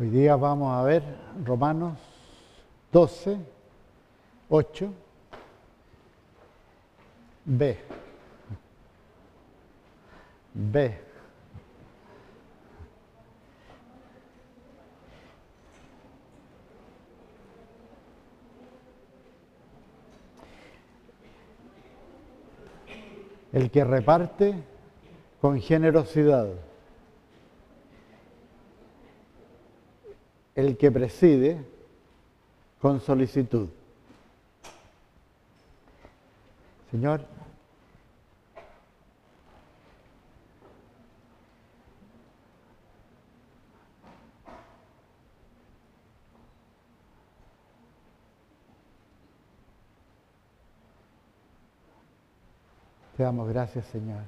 Hoy día vamos a ver Romanos 12, 8, B. B. El que reparte con generosidad. El que preside con solicitud. Señor, Te damos gracias, Señor.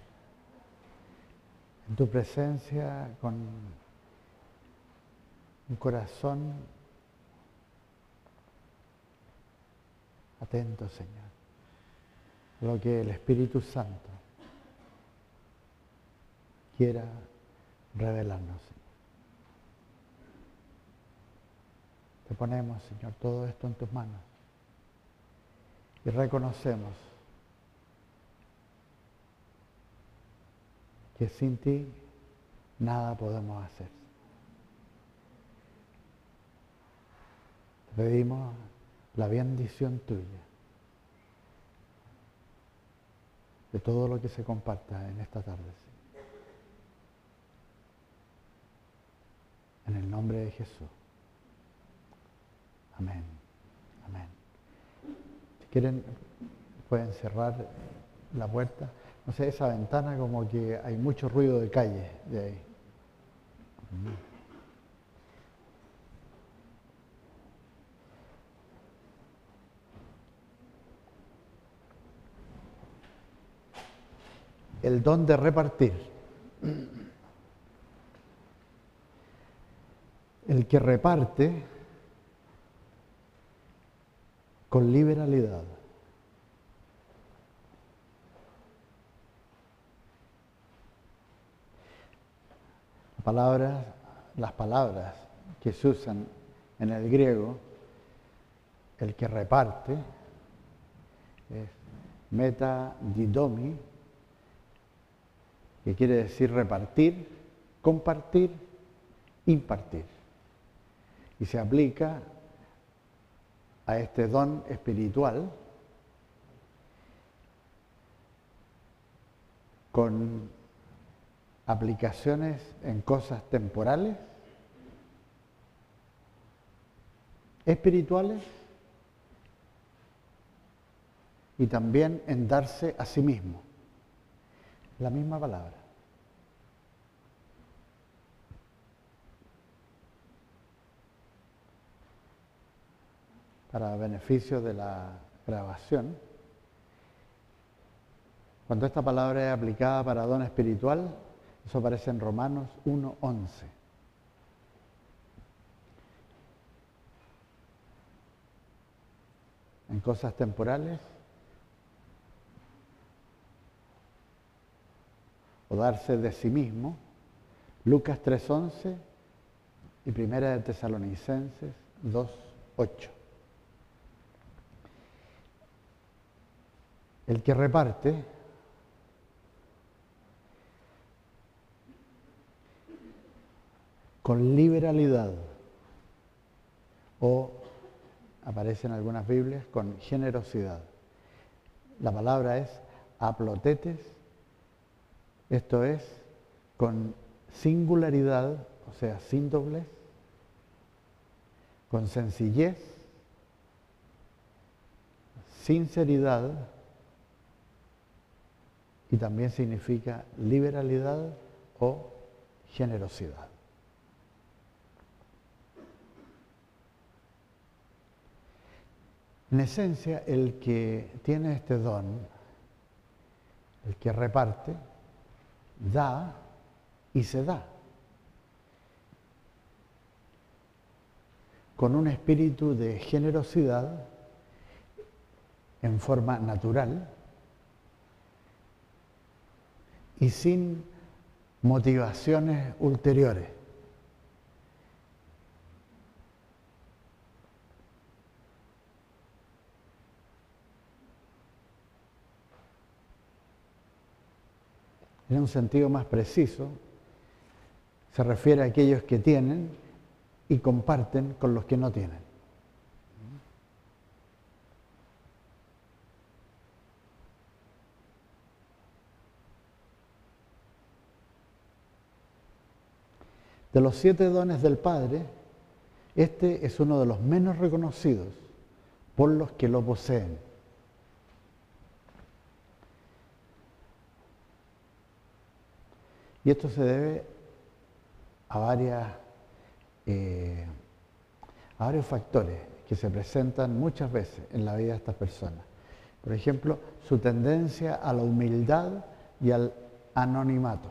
En tu presencia, con un corazón atento, Señor. Lo que el Espíritu Santo quiera revelarnos. Te ponemos, Señor, todo esto en tus manos y reconocemos que sin ti nada podemos hacer. Pedimos la bendición tuya de todo lo que se comparta en esta tarde. En el nombre de Jesús. Amén. Amén. Si quieren, pueden cerrar la puerta no sé, esa ventana como que hay mucho ruido de calle de ahí. El don de repartir. El que reparte con liberalidad. palabras, las palabras que se usan en el griego, el que reparte, es meta didomi, que quiere decir repartir, compartir, impartir. Y se aplica a este don espiritual con aplicaciones en cosas temporales, espirituales y también en darse a sí mismo. La misma palabra. Para beneficio de la grabación, cuando esta palabra es aplicada para don espiritual, eso aparece en Romanos 1.11. En cosas temporales o darse de sí mismo, Lucas 3.11 y Primera de Tesalonicenses 2.8. El que reparte con liberalidad o aparece en algunas Biblias con generosidad. La palabra es aplotetes, esto es con singularidad, o sea, sin doblez, con sencillez, sinceridad y también significa liberalidad o generosidad. En esencia, el que tiene este don, el que reparte, da y se da. Con un espíritu de generosidad en forma natural y sin motivaciones ulteriores. En un sentido más preciso, se refiere a aquellos que tienen y comparten con los que no tienen. De los siete dones del Padre, este es uno de los menos reconocidos por los que lo poseen. Y esto se debe a, eh, a varios factores que se presentan muchas veces en la vida de estas personas. Por ejemplo, su tendencia a la humildad y al anonimato.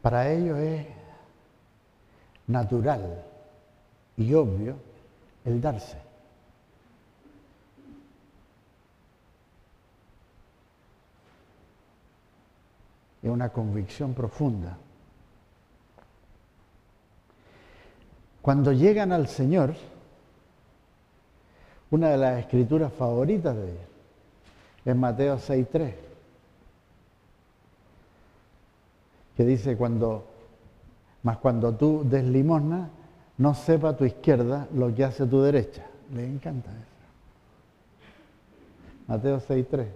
Para ellos es natural y obvio el darse. Es una convicción profunda. Cuando llegan al Señor, una de las escrituras favoritas de ellos es Mateo 6.3, que dice cuando, más cuando tú des limosna, no sepa tu izquierda lo que hace tu derecha. Le encanta eso. Mateo 6.3.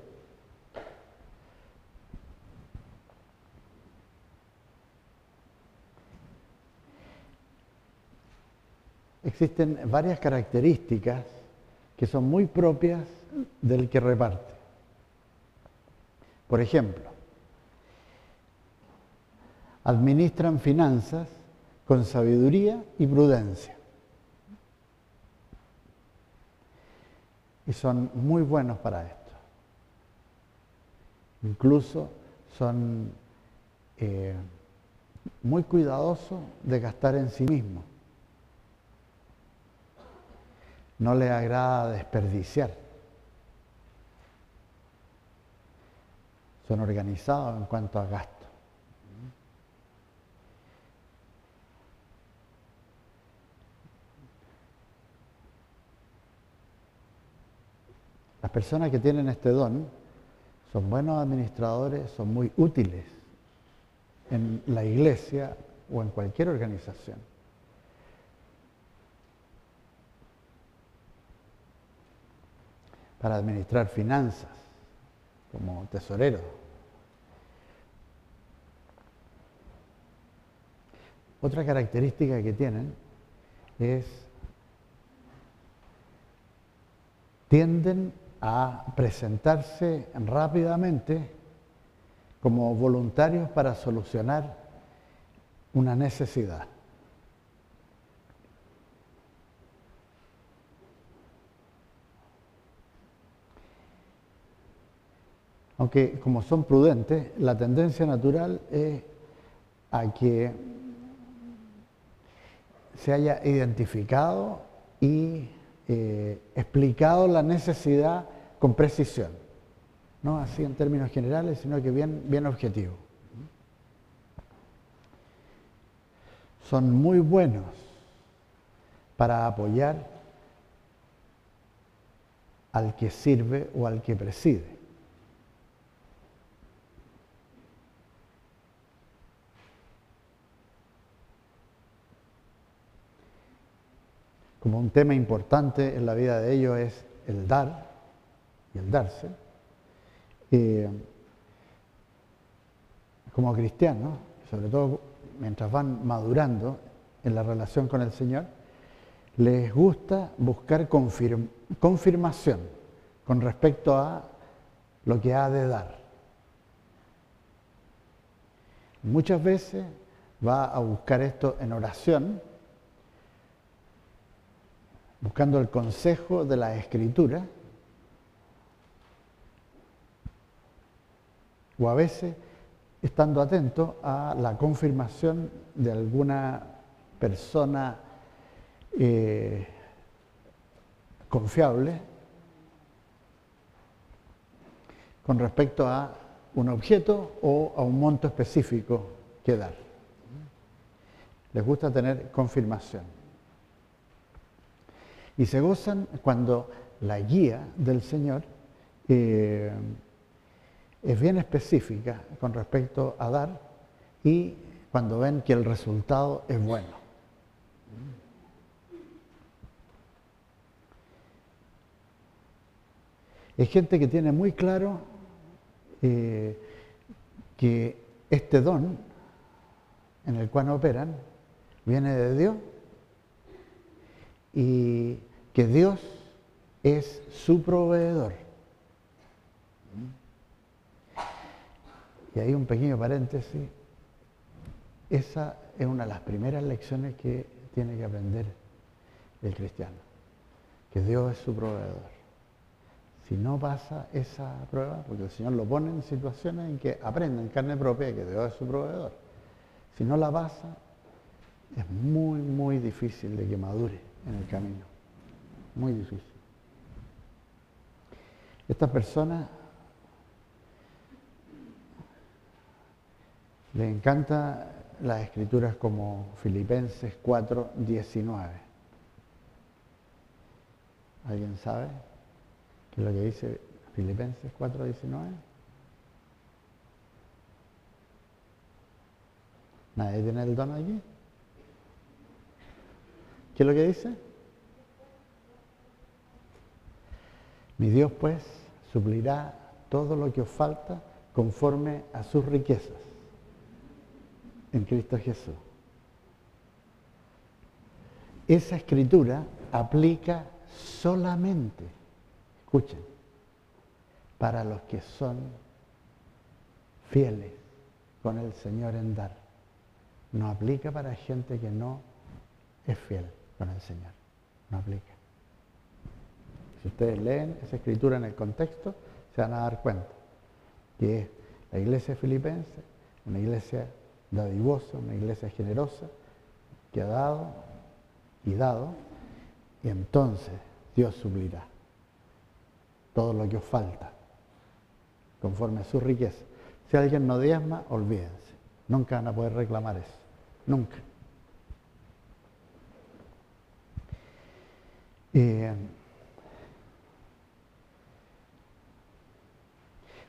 Existen varias características que son muy propias del que reparte. Por ejemplo, administran finanzas con sabiduría y prudencia. Y son muy buenos para esto. Incluso son eh, muy cuidadosos de gastar en sí mismos. No les agrada desperdiciar. Son organizados en cuanto a gasto. Las personas que tienen este don son buenos administradores, son muy útiles en la iglesia o en cualquier organización. Para administrar finanzas, como tesorero. Otra característica que tienen es tienden a presentarse rápidamente como voluntarios para solucionar una necesidad. Aunque como son prudentes, la tendencia natural es a que se haya identificado y eh, explicado la necesidad con precisión, no así en términos generales, sino que bien, bien objetivo. Son muy buenos para apoyar al que sirve o al que preside. Como un tema importante en la vida de ellos es el dar y el darse. Eh, como cristianos, sobre todo mientras van madurando en la relación con el Señor, les gusta buscar confirmación con respecto a lo que ha de dar. Muchas veces va a buscar esto en oración buscando el consejo de la escritura, o a veces estando atento a la confirmación de alguna persona eh, confiable con respecto a un objeto o a un monto específico que dar. Les gusta tener confirmación. Y se gozan cuando la guía del Señor eh, es bien específica con respecto a dar y cuando ven que el resultado es bueno. Es gente que tiene muy claro eh, que este don en el cual operan viene de Dios y que Dios es su proveedor. Y hay un pequeño paréntesis. Esa es una de las primeras lecciones que tiene que aprender el cristiano, que Dios es su proveedor. Si no pasa esa prueba, porque el Señor lo pone en situaciones en que aprende en carne propia que Dios es su proveedor. Si no la pasa, es muy, muy difícil de que madure en el camino. Muy difícil. Esta persona le encanta las escrituras como Filipenses 4, 19. ¿Alguien sabe? es lo que dice Filipenses 4:19. ¿Nadie tiene el don allí? ¿Qué es lo que dice? Mi Dios pues suplirá todo lo que os falta conforme a sus riquezas en Cristo Jesús. Esa escritura aplica solamente Escuchen, para los que son fieles con el Señor en dar. No aplica para gente que no es fiel con el Señor. No aplica. Si ustedes leen esa escritura en el contexto, se van a dar cuenta que es la iglesia filipense, una iglesia dadivosa, una iglesia generosa, que ha dado y dado, y entonces Dios suplirá todo lo que os falta, conforme a su riqueza. Si alguien no diezma, olvídense. Nunca van a poder reclamar eso. Nunca. Eh,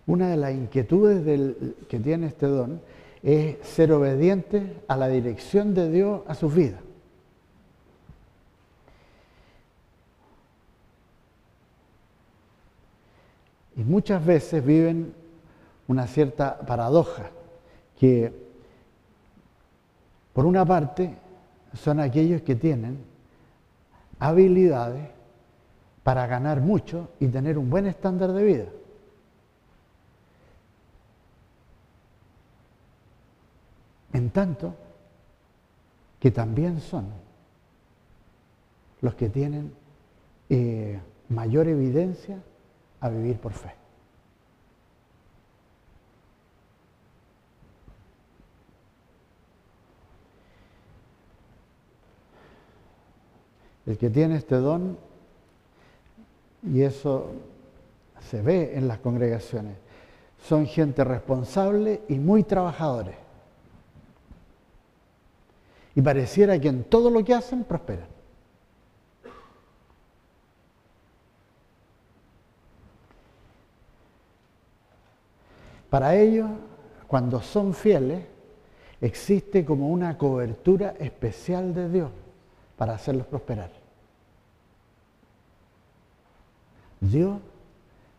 una de las inquietudes que tiene este don es ser obediente a la dirección de Dios a sus vidas. Y muchas veces viven una cierta paradoja, que por una parte son aquellos que tienen habilidades para ganar mucho y tener un buen estándar de vida. En tanto que también son los que tienen eh, mayor evidencia a vivir por fe. El que tiene este don, y eso se ve en las congregaciones, son gente responsable y muy trabajadores. Y pareciera que en todo lo que hacen prosperan. Para ellos, cuando son fieles, existe como una cobertura especial de Dios para hacerlos prosperar. Dios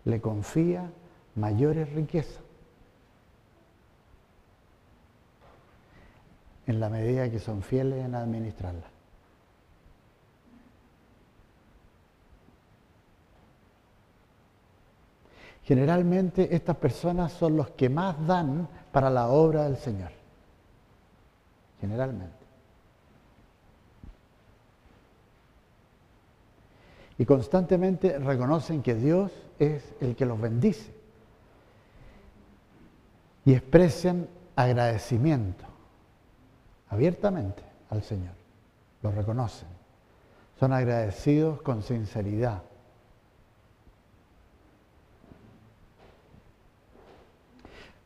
le confía mayores riquezas en la medida que son fieles en administrarlas. Generalmente estas personas son los que más dan para la obra del Señor. Generalmente. Y constantemente reconocen que Dios es el que los bendice. Y expresan agradecimiento abiertamente al Señor. Lo reconocen. Son agradecidos con sinceridad.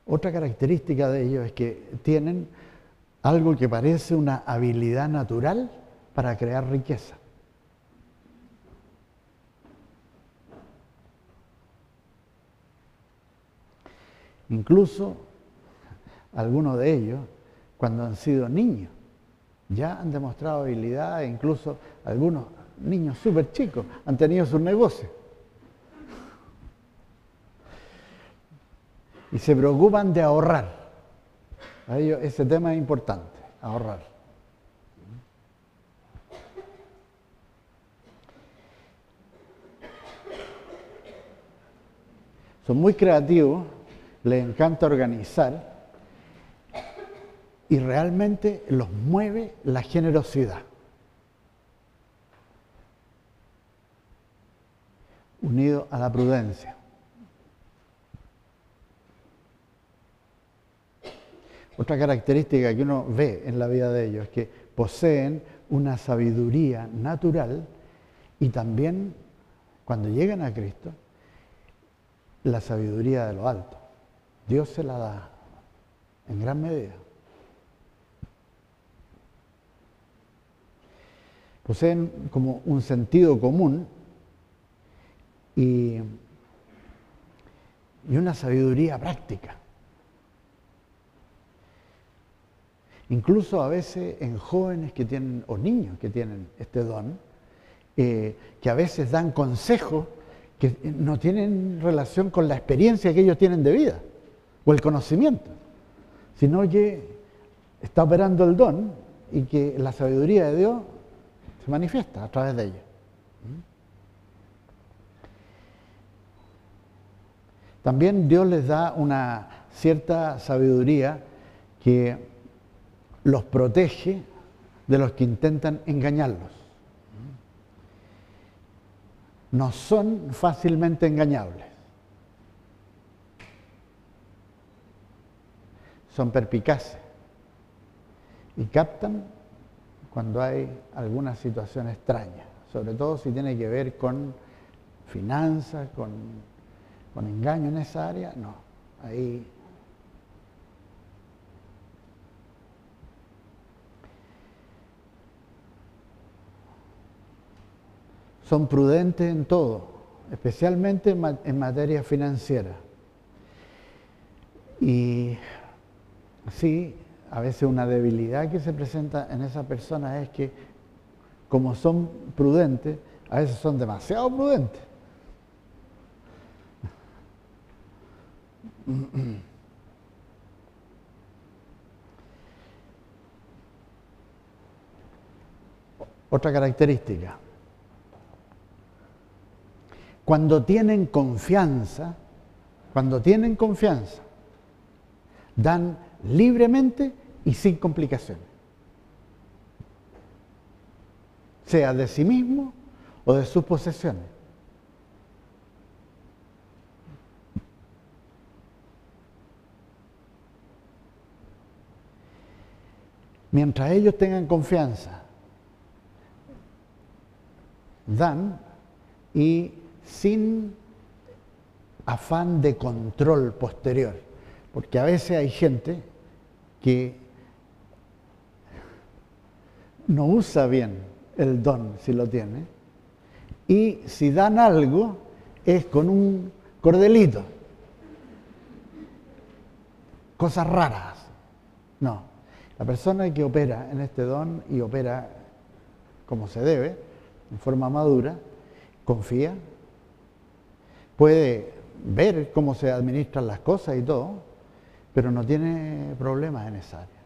Otra característica de ellos es que tienen algo que parece una habilidad natural para crear riqueza. Incluso algunos de ellos, cuando han sido niños, ya han demostrado habilidad incluso algunos niños súper chicos han tenido sus negocios. Y se preocupan de ahorrar. Ese tema es importante, ahorrar. Son muy creativos, les encanta organizar y realmente los mueve la generosidad. Unido a la prudencia. Otra característica que uno ve en la vida de ellos es que poseen una sabiduría natural y también cuando llegan a Cristo la sabiduría de lo alto. Dios se la da en gran medida. Poseen como un sentido común y, y una sabiduría práctica. Incluso a veces en jóvenes que tienen, o niños que tienen este don, eh, que a veces dan consejos que no tienen relación con la experiencia que ellos tienen de vida o el conocimiento, sino que está operando el don y que la sabiduría de Dios se manifiesta a través de ellos. También Dios les da una cierta sabiduría que los protege de los que intentan engañarlos no son fácilmente engañables. Son perpicaces y captan cuando hay alguna situación extraña, sobre todo si tiene que ver con finanzas, con, con engaño en esa área, no, ahí son prudentes en todo, especialmente en materia financiera. Y sí, a veces una debilidad que se presenta en esa persona es que como son prudentes, a veces son demasiado prudentes. Otra característica, cuando tienen confianza, cuando tienen confianza, dan libremente y sin complicaciones. Sea de sí mismo o de sus posesiones. Mientras ellos tengan confianza, dan y sin afán de control posterior, porque a veces hay gente que no usa bien el don si lo tiene, y si dan algo es con un cordelito, cosas raras. No, la persona que opera en este don y opera como se debe, en forma madura, confía, puede ver cómo se administran las cosas y todo, pero no tiene problemas en esa área.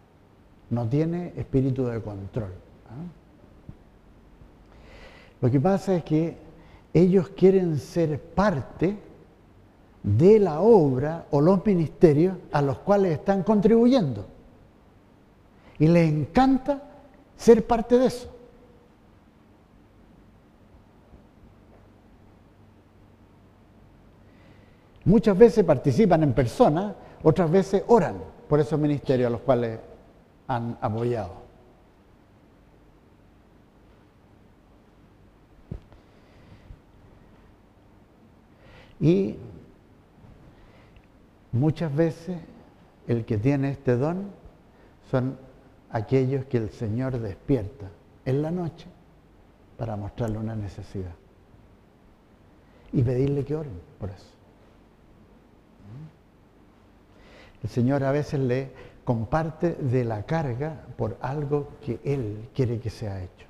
No tiene espíritu de control. ¿ah? Lo que pasa es que ellos quieren ser parte de la obra o los ministerios a los cuales están contribuyendo. Y les encanta ser parte de eso. Muchas veces participan en persona, otras veces oran por esos ministerios a los cuales han apoyado. Y muchas veces el que tiene este don son aquellos que el Señor despierta en la noche para mostrarle una necesidad y pedirle que oren por eso. El Señor a veces le comparte de la carga por algo que Él quiere que sea hecho.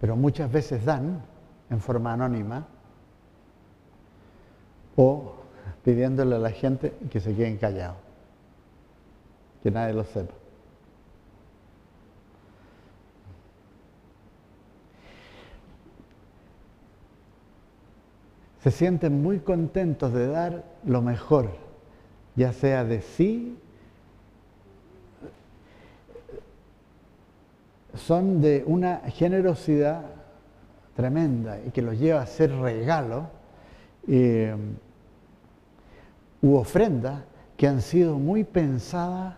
Pero muchas veces dan en forma anónima o pidiéndole a la gente que se queden callados, que nadie lo sepa. Se sienten muy contentos de dar lo mejor, ya sea de sí, son de una generosidad tremenda y que los lleva a hacer regalos eh, u ofrendas que han sido muy pensadas,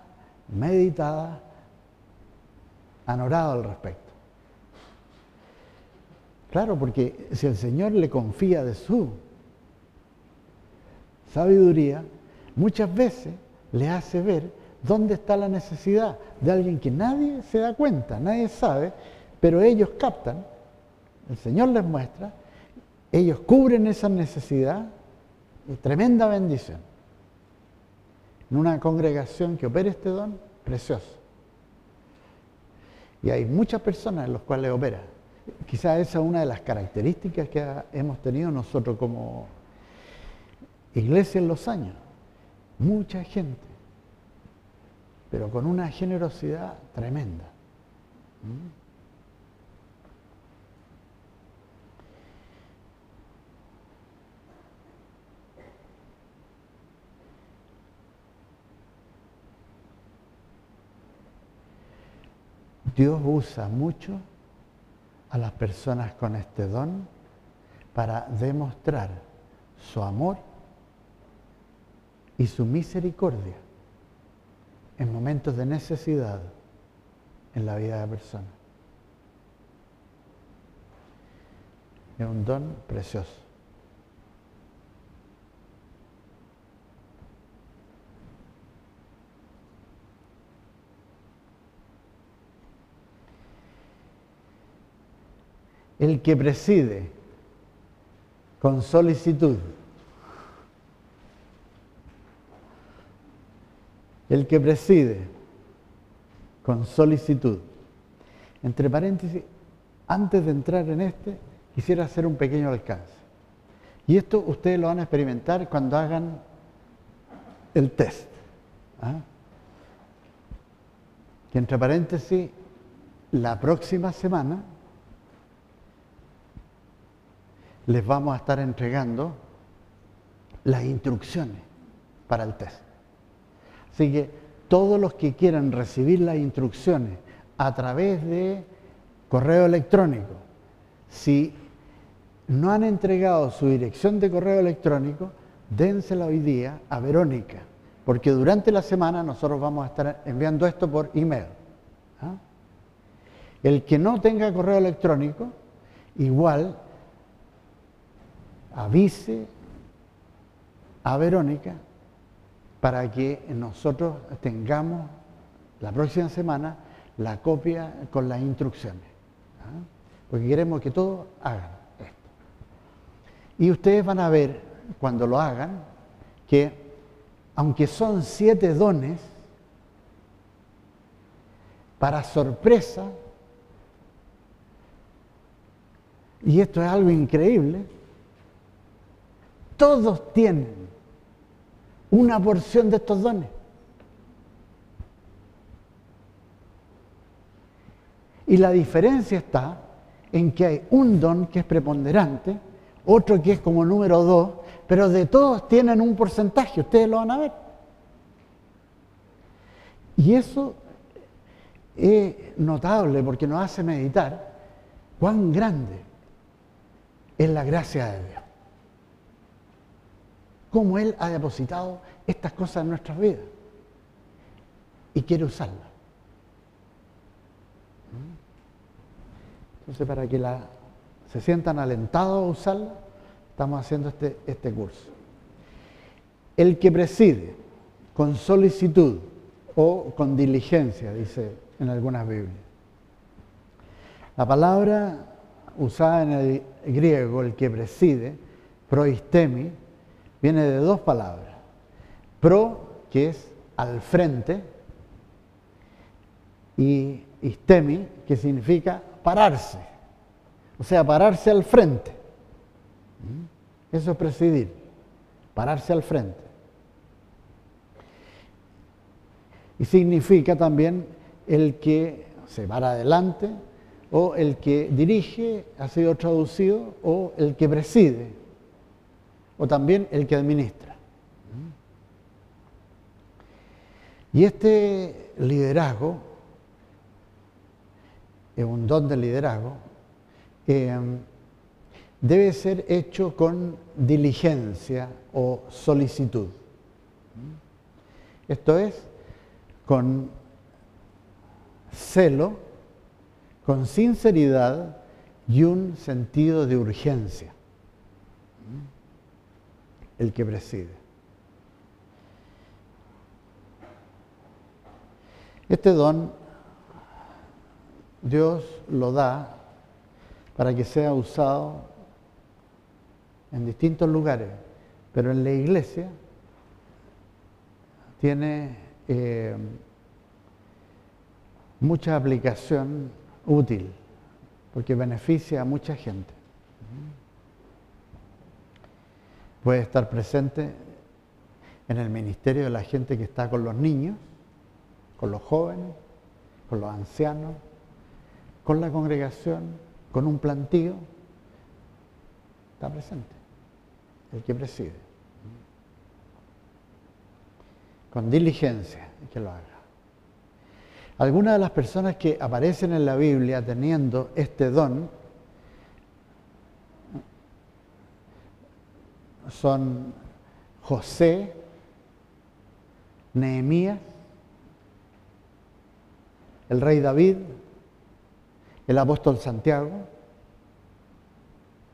meditadas, han orado al respecto. Claro, porque si el Señor le confía de su sabiduría, muchas veces le hace ver dónde está la necesidad de alguien que nadie se da cuenta, nadie sabe, pero ellos captan, el Señor les muestra, ellos cubren esa necesidad y tremenda bendición. En una congregación que opera este don, precioso. Y hay muchas personas en las cuales opera. Quizás esa es una de las características que hemos tenido nosotros como iglesia en los años. Mucha gente, pero con una generosidad tremenda. ¿Mm? Dios usa mucho a las personas con este don para demostrar su amor y su misericordia en momentos de necesidad en la vida de la persona. Es un don precioso. El que preside con solicitud, el que preside con solicitud. Entre paréntesis, antes de entrar en este, quisiera hacer un pequeño alcance. Y esto ustedes lo van a experimentar cuando hagan el test. ¿ah? Que entre paréntesis, la próxima semana les vamos a estar entregando las instrucciones para el test. Así que todos los que quieran recibir las instrucciones a través de correo electrónico, si no han entregado su dirección de correo electrónico, dénsela hoy día a Verónica, porque durante la semana nosotros vamos a estar enviando esto por email. ¿ah? El que no tenga correo electrónico, igual avise a Verónica para que nosotros tengamos la próxima semana la copia con las instrucciones. ¿ah? Porque queremos que todos hagan esto. Y ustedes van a ver, cuando lo hagan, que aunque son siete dones, para sorpresa, y esto es algo increíble, todos tienen una porción de estos dones. Y la diferencia está en que hay un don que es preponderante, otro que es como número dos, pero de todos tienen un porcentaje, ustedes lo van a ver. Y eso es notable porque nos hace meditar cuán grande es la gracia de Dios cómo Él ha depositado estas cosas en nuestras vidas y quiere usarlas. Entonces, para que la, se sientan alentados a usarla, estamos haciendo este, este curso. El que preside con solicitud o con diligencia, dice en algunas Biblias. La palabra usada en el griego, el que preside, proistemi, viene de dos palabras. Pro, que es al frente, y istemi, que significa pararse, o sea, pararse al frente. ¿Mm? Eso es presidir, pararse al frente. Y significa también el que se para adelante, o el que dirige, ha sido traducido, o el que preside, o también el que administra. Y este liderazgo, es un don de liderazgo, eh, debe ser hecho con diligencia o solicitud. Esto es, con celo, con sinceridad y un sentido de urgencia. El que preside. Este don Dios lo da para que sea usado en distintos lugares, pero en la iglesia tiene eh, mucha aplicación útil, porque beneficia a mucha gente. Puede estar presente en el ministerio de la gente que está con los niños, con los jóvenes, con los ancianos, con la congregación, con un plantío. Está presente el que preside. Con diligencia, que lo haga. Algunas de las personas que aparecen en la Biblia teniendo este don son José, Nehemías, el rey David, el apóstol Santiago,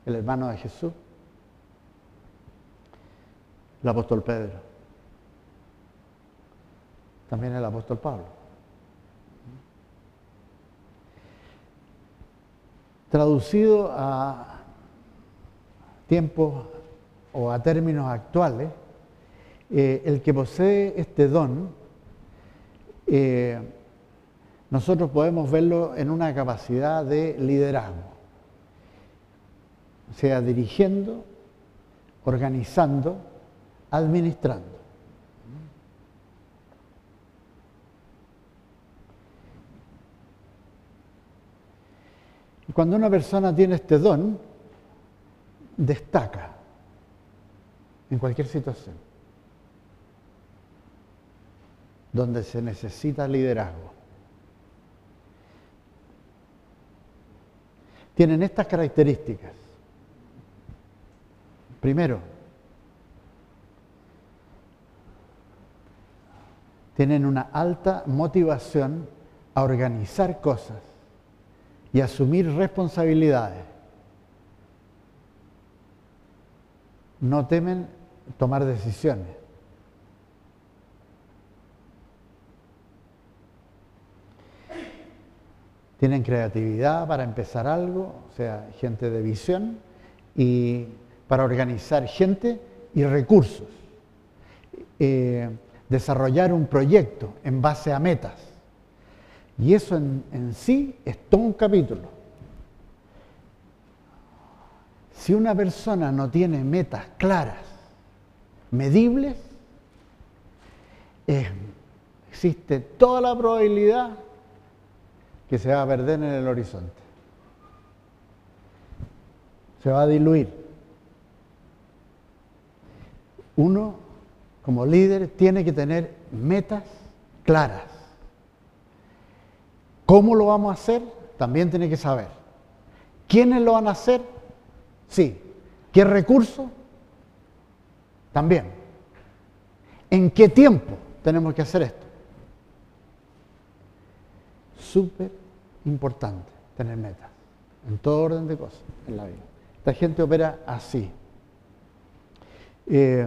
el hermano de Jesús, el apóstol Pedro, también el apóstol Pablo. Traducido a tiempos o a términos actuales, eh, el que posee este don, eh, nosotros podemos verlo en una capacidad de liderazgo, o sea, dirigiendo, organizando, administrando. Cuando una persona tiene este don, destaca en cualquier situación donde se necesita liderazgo. Tienen estas características. Primero, tienen una alta motivación a organizar cosas y asumir responsabilidades. No temen tomar decisiones. Tienen creatividad para empezar algo, o sea, gente de visión, y para organizar gente y recursos. Eh, desarrollar un proyecto en base a metas. Y eso en, sí es todo un capítulo. Si una persona no tiene metas claras, medibles, existe toda la probabilidad que se va a perder en el horizonte. Se va a diluir. Uno, como líder, tiene que tener metas claras ¿Cómo lo vamos a hacer? También tiene que saber. ¿Quiénes lo van a hacer? Sí. ¿Qué recursos? También. ¿En qué tiempo tenemos que hacer esto? Súper importante tener metas, en todo orden de cosas en la vida. Esta gente opera así. Eh,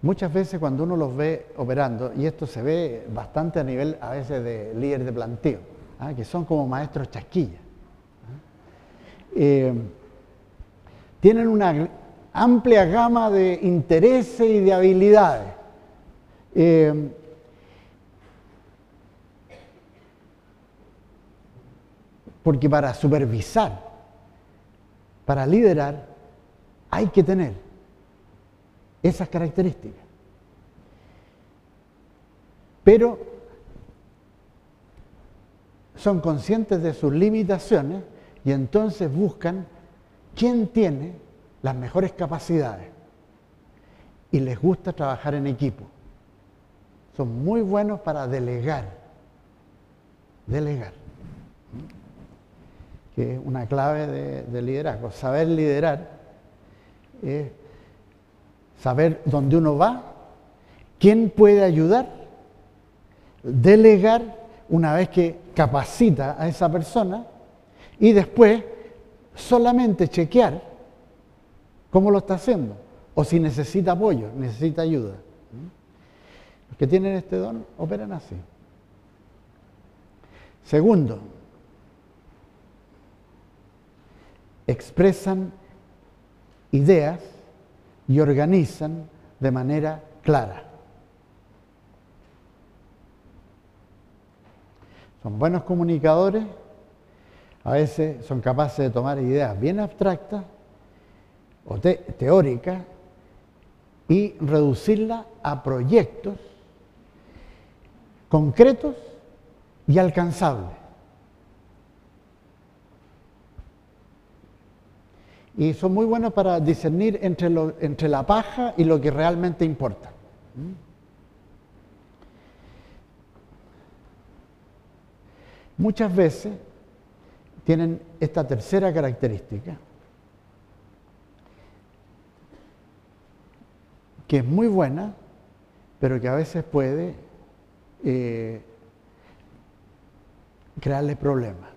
muchas veces cuando uno los ve operando, y esto se ve bastante a nivel a veces de líder de planteo, ¿ah? que son como maestros chasquillas, ¿ah? eh, tienen una amplia gama de intereses y de habilidades. Eh, porque para supervisar, para liderar, hay que tener esas características. Pero son conscientes de sus limitaciones y entonces buscan quién tiene las mejores capacidades y les gusta trabajar en equipo. Son muy buenos para delegar, delegar, que es una clave de, liderazgo. Saber liderar es saber dónde uno va, quién puede ayudar, delegar una vez que capacita a esa persona y después solamente chequear cómo lo está haciendo o si necesita apoyo, necesita ayuda. Los que tienen este don operan así. Segundo, expresan ideas y organizan de manera clara. Son buenos comunicadores, a veces son capaces de tomar ideas bien abstractas o teóricas y reducirlas a proyectos concretos y alcanzables. Y son muy buenos para discernir entre, entre la paja y lo que realmente importa. Muchas veces tienen esta tercera característica, que es muy buena, pero que a veces puede eh, crearle problemas.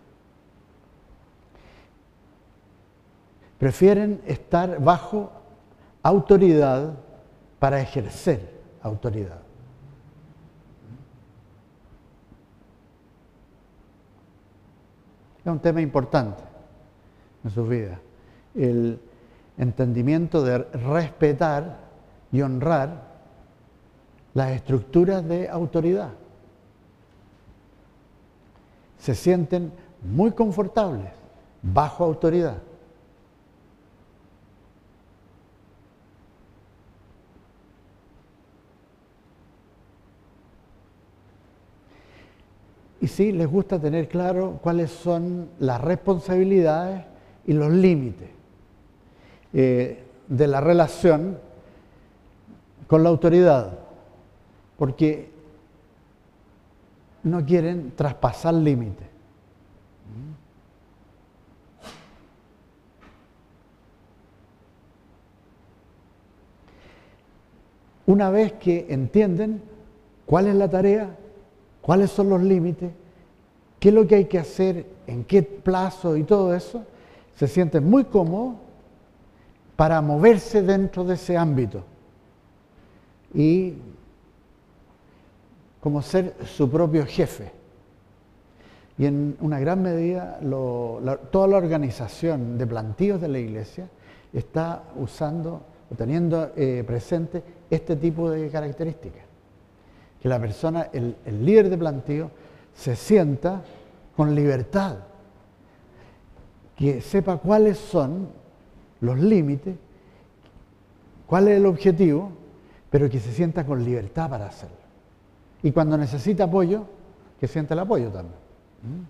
Prefieren estar bajo autoridad para ejercer autoridad. Es un tema importante en sus vidas. El entendimiento de respetar y honrar las estructuras de autoridad. Se sienten muy confortables bajo autoridad. Y sí, les gusta tener claro cuáles son las responsabilidades y los límites eh, de la relación con la autoridad, porque no quieren traspasar límites. Una vez que entienden cuál es la tarea, cuáles son los límites, qué es lo que hay que hacer, en qué plazo y todo eso, se sienten muy cómodos para moverse dentro de ese ámbito. Y como ser su propio jefe. Y en una gran medida toda la organización de plantíos de la iglesia está usando o teniendo eh, presente este tipo de características que la persona, el, líder de plantío, se sienta con libertad, que sepa cuáles son los límites, cuál es el objetivo, pero que se sienta con libertad para hacerlo. Y cuando necesita apoyo, que sienta el apoyo también. ¿Mm?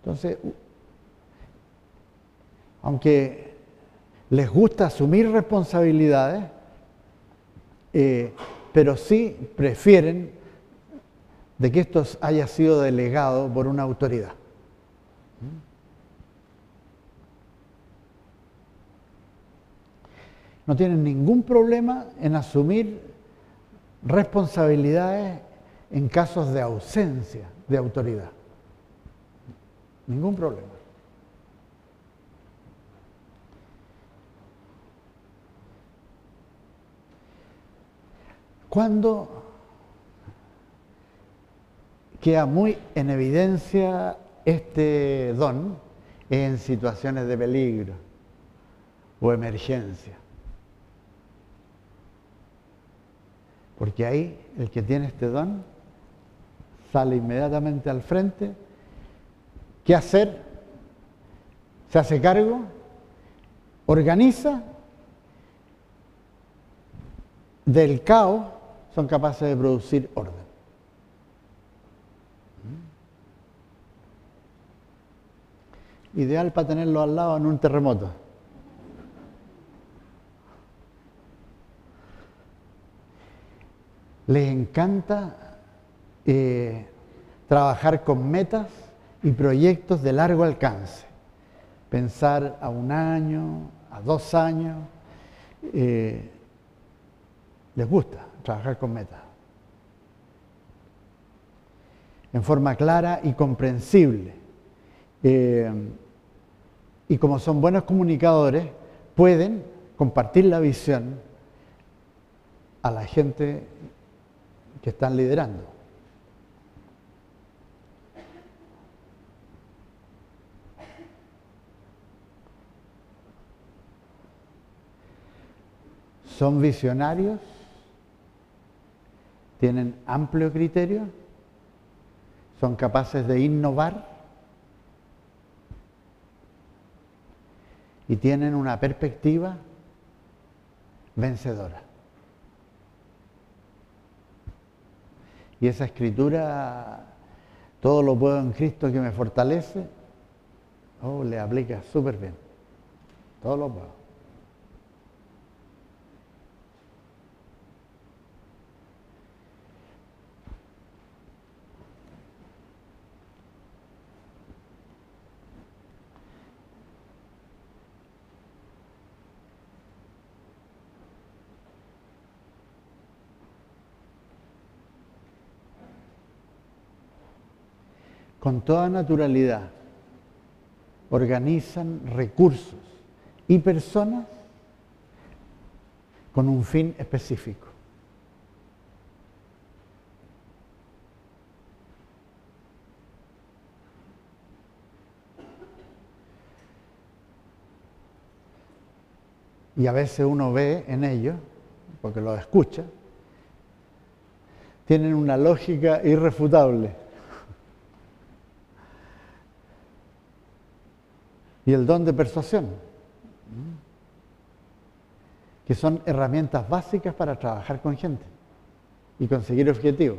Entonces, aunque les gusta asumir responsabilidades, eh, pero sí prefieren de que esto haya sido delegado por una autoridad. No tienen ningún problema en asumir responsabilidades en casos de ausencia de autoridad. Ningún problema. Cuando queda muy en evidencia este don en situaciones de peligro o emergencia. Porque ahí el que tiene este don sale inmediatamente al frente. ¿Qué hacer? Se hace cargo, organiza, del caos son capaces de producir orden. Ideal para tenerlo al lado en un terremoto. Les encanta eh, trabajar con metas y proyectos de largo alcance. Pensar a un año, a dos años. Eh, les gusta trabajar con metas. En forma clara y comprensible. Eh, y como son buenos comunicadores, pueden compartir la visión a la gente que están liderando. Son visionarios, tienen amplio criterio, son capaces de innovar y tienen una perspectiva vencedora. Y esa escritura, todo lo puedo en Cristo que me fortalece, oh, le aplica súper bien. Todo lo puedo. Con toda naturalidad organizan recursos y personas con un fin específico. Y a veces uno ve en ellos, porque lo escucha, tienen una lógica irrefutable. Y el don de persuasión, que son herramientas básicas para trabajar con gente y conseguir objetivos.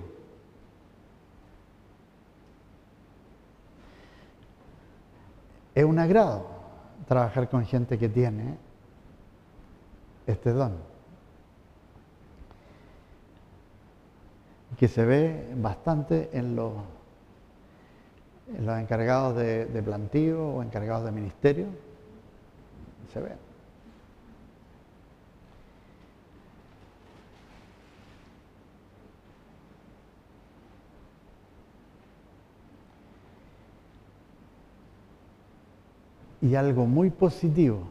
Es un agrado trabajar con gente que tiene este don, que se ve bastante en los los encargados de, plantío o encargados de ministerio, se ve. Y algo muy positivo,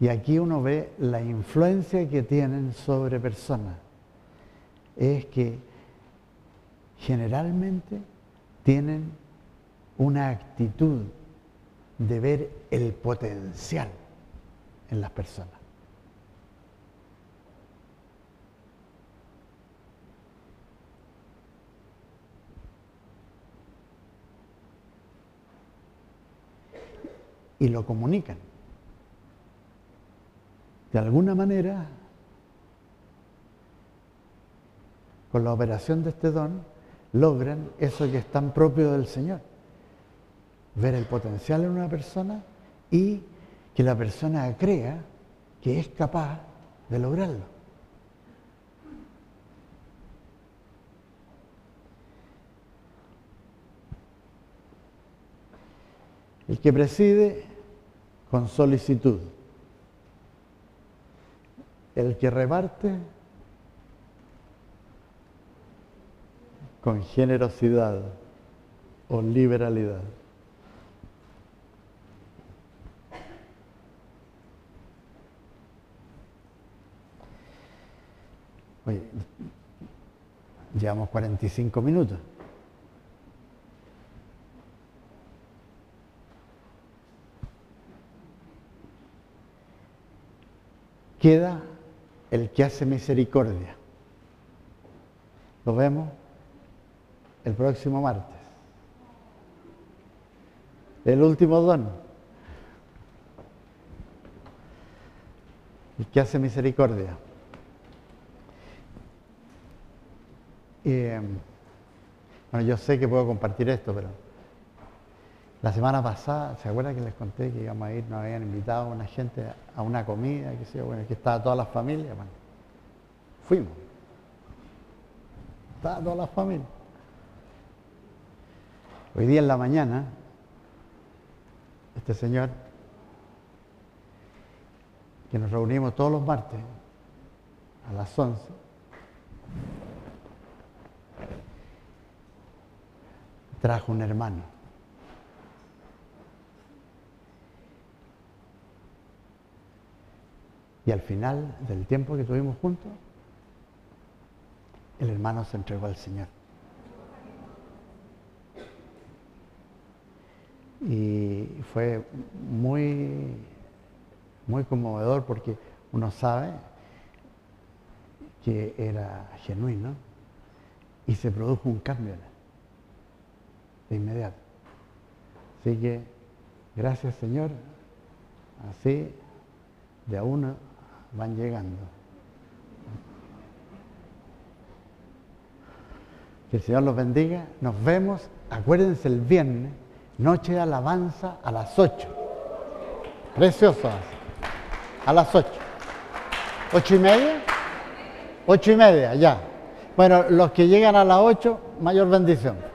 y aquí uno ve la influencia que tienen sobre personas, es que generalmente tienen una actitud de ver el potencial en las personas. Y lo comunican. De alguna manera, con la operación de este don, logran eso que es tan propio del Señor. Ver el potencial en una persona y que la persona crea que es capaz de lograrlo. El que preside con solicitud. El que reparte con generosidad o liberalidad. Llevamos 45 minutos. Queda el que hace misericordia. Lo vemos el próximo martes. El último don. El que hace misericordia. Y, bueno, yo sé que puedo compartir esto, pero la semana pasada, ¿se acuerdan que les conté que íbamos a ir, nos habían invitado a una gente a una comida, que que estaba toda la familia? Bueno, fuimos. Estaba toda la familia. Hoy día en la mañana, este señor, que nos reunimos todos los martes a las 11, trajo un hermano. Y al final del tiempo que tuvimos juntos, el hermano se entregó al Señor. Y fue muy, muy conmovedor porque uno sabe que era genuino y se produjo un cambio de inmediato. Así que, gracias Señor, así de a uno van llegando. Que el Señor los bendiga. Nos vemos, acuérdense el viernes, noche de alabanza a las 8. Precioso. A las 8. ¿Ocho y media? Ocho y media, ya. Bueno, los que llegan a las 8, mayor bendición.